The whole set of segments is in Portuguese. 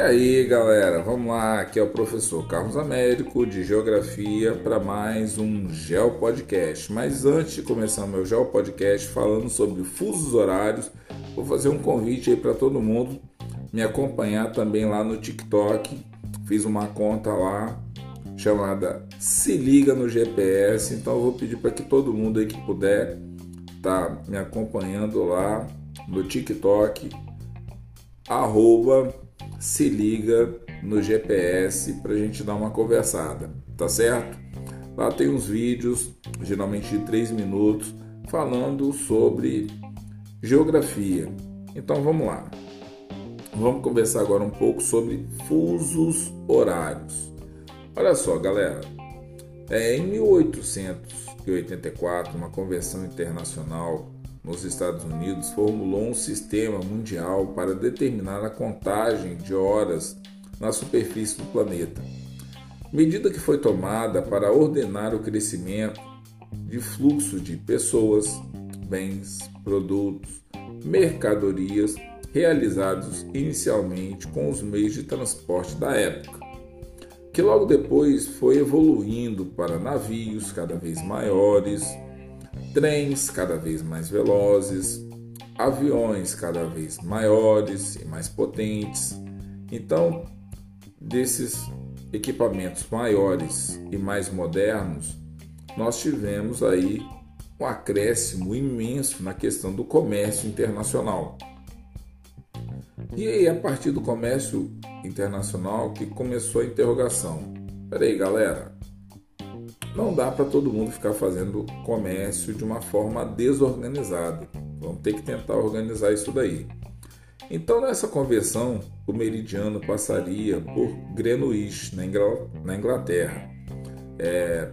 E aí, galera, vamos lá. Aqui é o professor Carlos Américo de Geografia para mais um Geo Podcast. Mas antes de começar meu Geo Podcast falando sobre fusos horários, vou fazer um convite aí para todo mundo me acompanhar também lá no TikTok. Fiz uma conta lá chamada Se Liga no GPS, então eu vou pedir para que todo mundo aí que puder tá me acompanhando lá no TikTok arroba se liga no GPS para a gente dar uma conversada, tá certo? Lá tem uns vídeos, geralmente de 3 minutos, falando sobre geografia. Então vamos lá. Vamos conversar agora um pouco sobre fusos horários. Olha só, galera. É, em 1884, uma convenção internacional nos Estados Unidos formulou um sistema mundial para determinar a contagem de horas na superfície do planeta. Medida que foi tomada para ordenar o crescimento de fluxo de pessoas, bens, produtos, mercadorias realizados inicialmente com os meios de transporte da época, que logo depois foi evoluindo para navios cada vez maiores trens cada vez mais velozes, aviões cada vez maiores e mais potentes. Então, desses equipamentos maiores e mais modernos, nós tivemos aí um acréscimo imenso na questão do comércio internacional. E aí, a partir do comércio internacional que começou a interrogação. Peraí, galera, não dá para todo mundo ficar fazendo comércio de uma forma desorganizada. Vamos ter que tentar organizar isso daí. Então, nessa conversão, o meridiano passaria por Greenwich, na Inglaterra. É,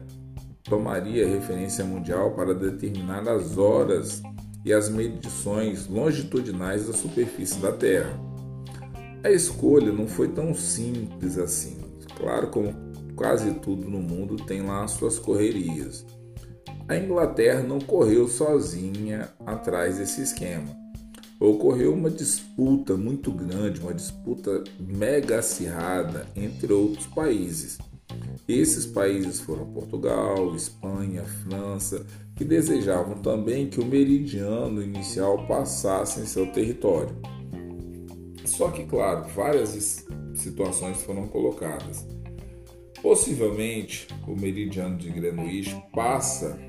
tomaria referência mundial para determinar as horas e as medições longitudinais da superfície da Terra. A escolha não foi tão simples assim. Claro, como quase tudo no mundo tem lá suas correrias. A Inglaterra não correu sozinha atrás desse esquema. Ocorreu uma disputa muito grande, uma disputa mega acirrada entre outros países. Esses países foram Portugal, Espanha, França, que desejavam também que o meridiano inicial passasse em seu território. Só que, claro, várias situações foram colocadas. Possivelmente, o meridiano de Greenwich passa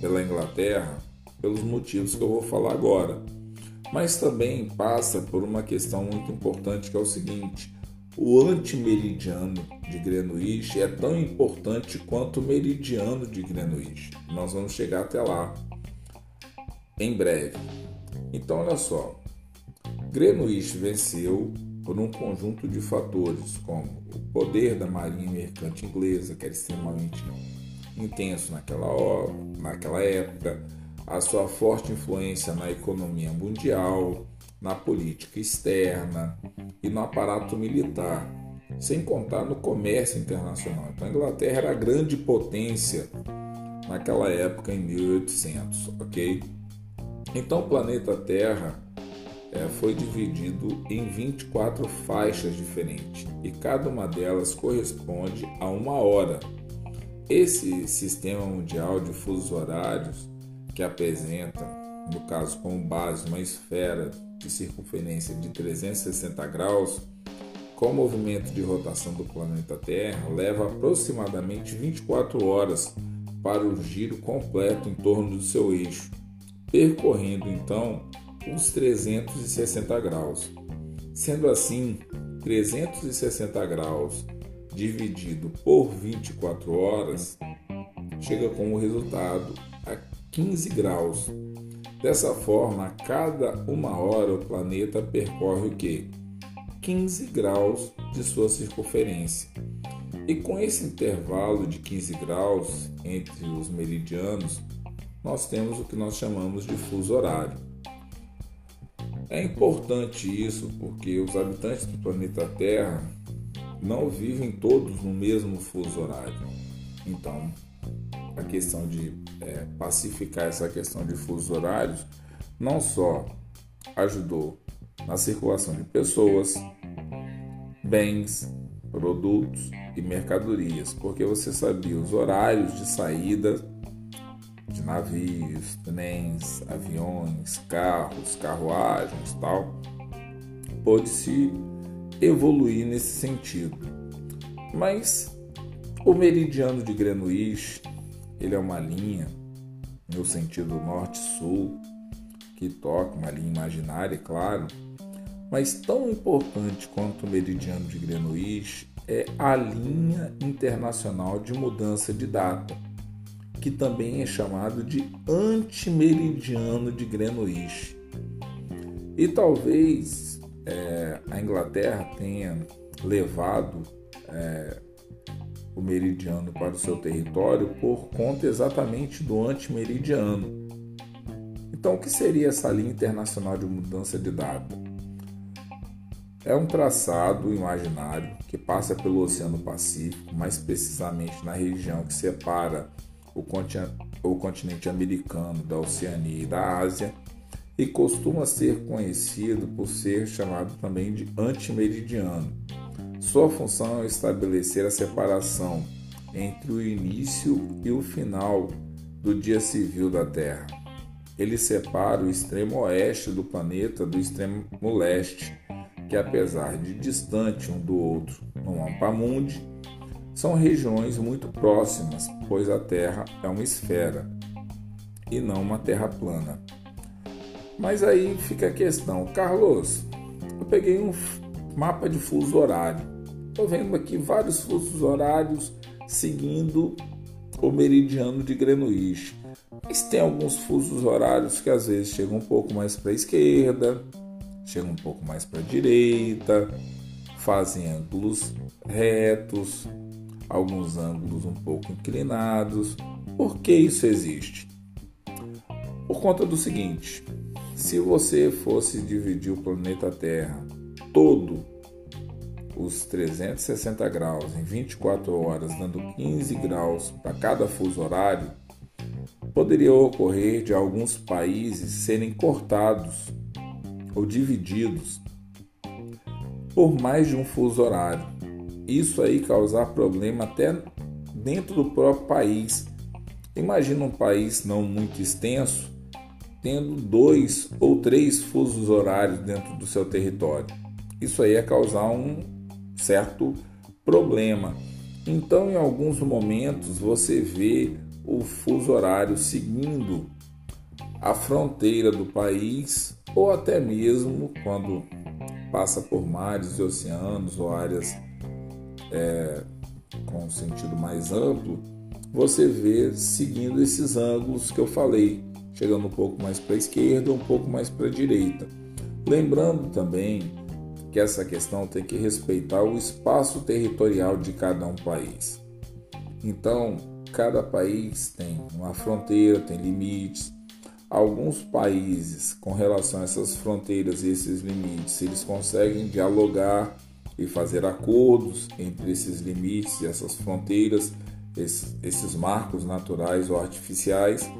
pela Inglaterra pelos motivos que eu vou falar agora, mas também passa por uma questão muito importante que é o seguinte: o antimeridiano de Greenwich é tão importante quanto o meridiano de Greenwich. Nós vamos chegar até lá em breve. Então, olha só, Greenwich venceu por um conjunto de fatores, como o poder da marinha mercante inglesa, que era extremamente intenso naquela, hora, naquela época, a sua forte influência na economia mundial, na política externa e no aparato militar, sem contar no comércio internacional. Então, a Inglaterra era a grande potência naquela época, em 1800, ok? Então, o planeta Terra é, foi dividido em 24 faixas diferentes e cada uma delas corresponde a uma hora. Esse sistema mundial de fusos horários, que apresenta, no caso como base, uma esfera de circunferência de 360 graus, com o movimento de rotação do planeta Terra, leva aproximadamente 24 horas para o giro completo em torno do seu eixo, percorrendo então os 360 graus. Sendo assim, 360 graus dividido por 24 horas chega como resultado a 15 graus. Dessa forma, a cada uma hora o planeta percorre o que? 15 graus de sua circunferência. E com esse intervalo de 15 graus entre os meridianos, nós temos o que nós chamamos de fuso horário. É importante isso porque os habitantes do planeta Terra não vivem todos no mesmo fuso horário. Então, a questão de é, pacificar essa questão de fusos horários não só ajudou na circulação de pessoas, bens, produtos e mercadorias, porque você sabia os horários de saída navios, trens, aviões, carros, carruagens, tal. Pode-se evoluir nesse sentido. Mas o meridiano de Greenwich, ele é uma linha no sentido norte-sul que toca uma linha imaginária, claro, mas tão importante quanto o meridiano de Greenwich é a linha internacional de mudança de data, que também é chamado de antimeridiano de Greenwich. E talvez é, a Inglaterra tenha levado é, o meridiano para o seu território por conta exatamente do antimeridiano. Então, o que seria essa linha internacional de mudança de data? É um traçado imaginário que passa pelo Oceano Pacífico, mais precisamente na região que separa o continente americano da Oceania e da Ásia, e costuma ser conhecido por ser chamado também de antimeridiano. Sua função é estabelecer a separação entre o início e o final do dia civil da Terra. Ele separa o extremo oeste do planeta do extremo leste que apesar de distante um do outro no Ampamundi, são regiões muito próximas, pois a Terra é uma esfera e não uma terra plana. Mas aí fica a questão, Carlos, eu peguei um mapa de fuso horário. Estou vendo aqui vários fusos horários seguindo o meridiano de Greenwich. Mas tem alguns fusos horários que às vezes chegam um pouco mais para a esquerda, chegam um pouco mais para a direita, fazem ângulos retos, alguns ângulos um pouco inclinados. Por que isso existe? Por conta do seguinte: se você fosse dividir o planeta Terra todo os 360 graus em 24 horas, dando 15 graus para cada fuso horário, poderia ocorrer de alguns países serem cortados ou divididos por mais de um fuso horário. Isso aí causar problema até dentro do próprio país. Imagina um país não muito extenso tendo dois ou três fusos horários dentro do seu território. Isso aí é causar um certo problema. Então, em alguns momentos, você vê o fuso horário seguindo a fronteira do país ou até mesmo quando passa por mares e oceanos ou áreas é, com um sentido mais amplo, você vê seguindo esses ângulos que eu falei, chegando um pouco mais para a esquerda, um pouco mais para a direita. Lembrando também que essa questão tem que respeitar o espaço territorial de cada um país. Então, cada país tem uma fronteira, tem limites, alguns países, com relação a essas fronteiras e esses limites, eles conseguem dialogar e fazer acordos entre esses limites e essas fronteiras, esses, esses marcos naturais ou artificiais,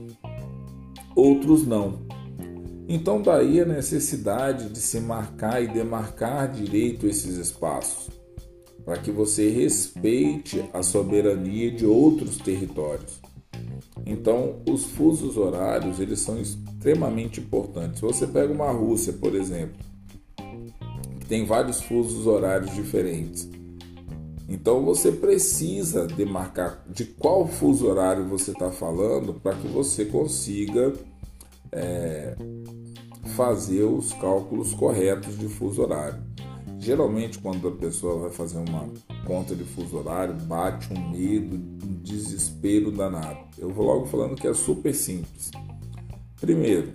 outros não. Então, daí a necessidade de se marcar e demarcar direito esses espaços, para que você respeite a soberania de outros territórios. Então, os fusos horários, eles são extremamente importantes. Você pega uma Rússia, por exemplo, tem vários fusos horários diferentes. Então, você precisa demarcar de qual fuso horário você está falando para que você consiga é, fazer os cálculos corretos de fuso horário. Geralmente, quando a pessoa vai fazer uma conta de fuso horário, bate um medo, um desespero danado. Eu vou logo falando que é super simples. Primeiro,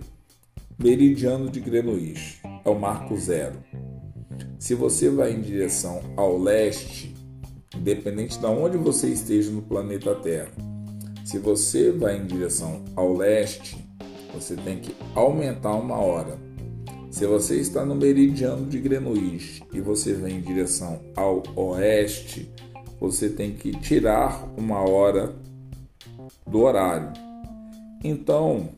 meridiano de Greenwich é o marco zero. Se você vai em direção ao leste, independente de onde você esteja no planeta Terra, se você vai em direção ao leste, você tem que aumentar uma hora se você está no meridiano de Greenwich e você vem em direção ao oeste, você tem que tirar uma hora do horário. Então,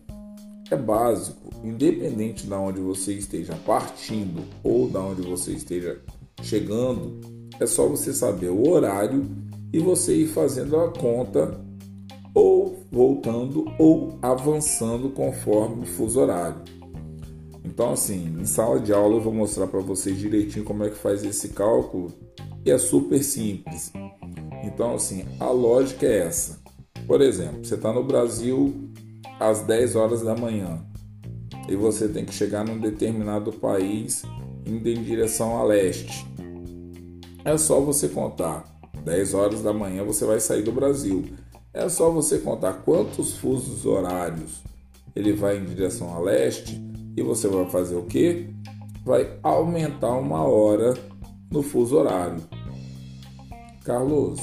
é básico, independente de onde você esteja partindo ou de onde você esteja chegando, é só você saber o horário e você ir fazendo a conta ou voltando ou avançando conforme o fuso horário. Então, assim, em sala de aula eu vou mostrar para vocês direitinho como é que faz esse cálculo e é super simples. Então, assim, a lógica é essa. Por exemplo, você está no Brasil às 10 horas da manhã e você tem que chegar num determinado país indo em direção a leste. É só você contar 10 horas da manhã você vai sair do Brasil. É só você contar quantos fusos horários ele vai em direção a leste e você vai fazer o que? Vai aumentar uma hora no fuso horário. Carlos,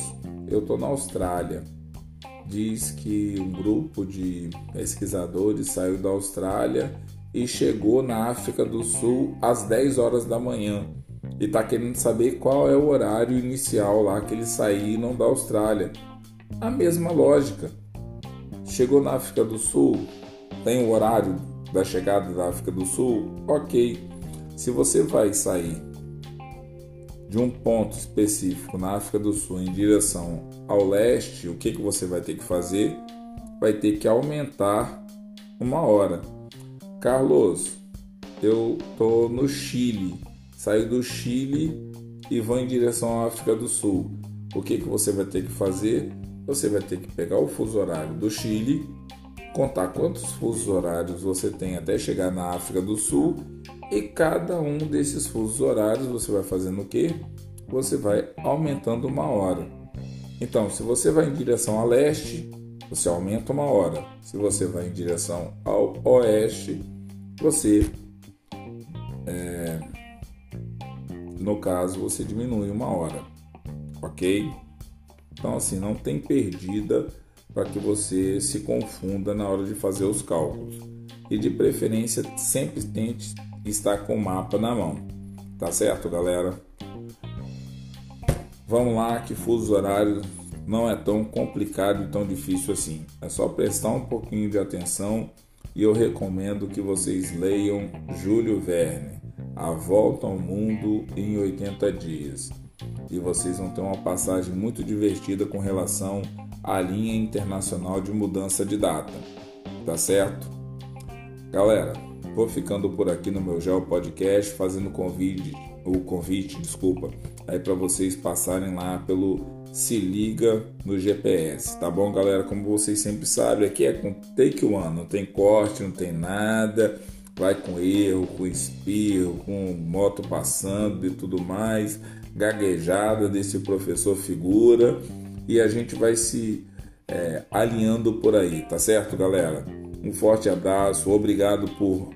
eu estou na Austrália. Diz que um grupo de pesquisadores saiu da Austrália e chegou na África do Sul às 10 horas da manhã e está querendo saber qual é o horário inicial lá que eles saíram da Austrália. A mesma lógica. Chegou na África do Sul, tem o horário da chegada da África do Sul? Ok. Se você vai sair de um ponto específico na África do Sul em direção ao leste, o que, que você vai ter que fazer? Vai ter que aumentar uma hora. Carlos, eu tô no Chile, saí do Chile e vou em direção à África do Sul. O que, que você vai ter que fazer? Você vai ter que pegar o fuso horário do Chile, contar quantos fusos horários você tem até chegar na África do Sul e cada um desses fusos horários você vai fazendo o quê? Você vai aumentando uma hora. Então, se você vai em direção a leste, você aumenta uma hora. Se você vai em direção ao oeste, você, é, no caso, você diminui uma hora, ok? Então, assim, não tem perdida para que você se confunda na hora de fazer os cálculos. E de preferência, sempre tente está com o mapa na mão. Tá certo, galera? Vamos lá, que fuso horário não é tão complicado e tão difícil assim. É só prestar um pouquinho de atenção e eu recomendo que vocês leiam Júlio Verne, A Volta ao Mundo em 80 Dias. E vocês vão ter uma passagem muito divertida com relação à linha internacional de mudança de data. Tá certo? Galera, Vou ficando por aqui no meu Geo Podcast, fazendo convite, o convite, desculpa, aí para vocês passarem lá pelo Se Liga no GPS, tá bom, galera? Como vocês sempre sabem, aqui é com Take One, não tem corte, não tem nada, vai com erro, com espirro, com moto passando e tudo mais, gaguejada desse professor figura e a gente vai se é, alinhando por aí, tá certo, galera? Um forte abraço, obrigado por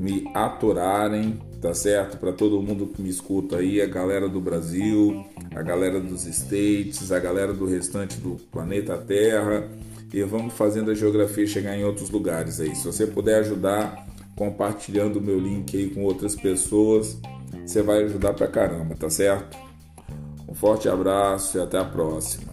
me aturarem, tá certo? Para todo mundo que me escuta aí, a galera do Brasil, a galera dos States, a galera do restante do planeta Terra. E vamos fazendo a geografia chegar em outros lugares aí. Se você puder ajudar compartilhando o meu link aí com outras pessoas, você vai ajudar pra caramba, tá certo? Um forte abraço e até a próxima.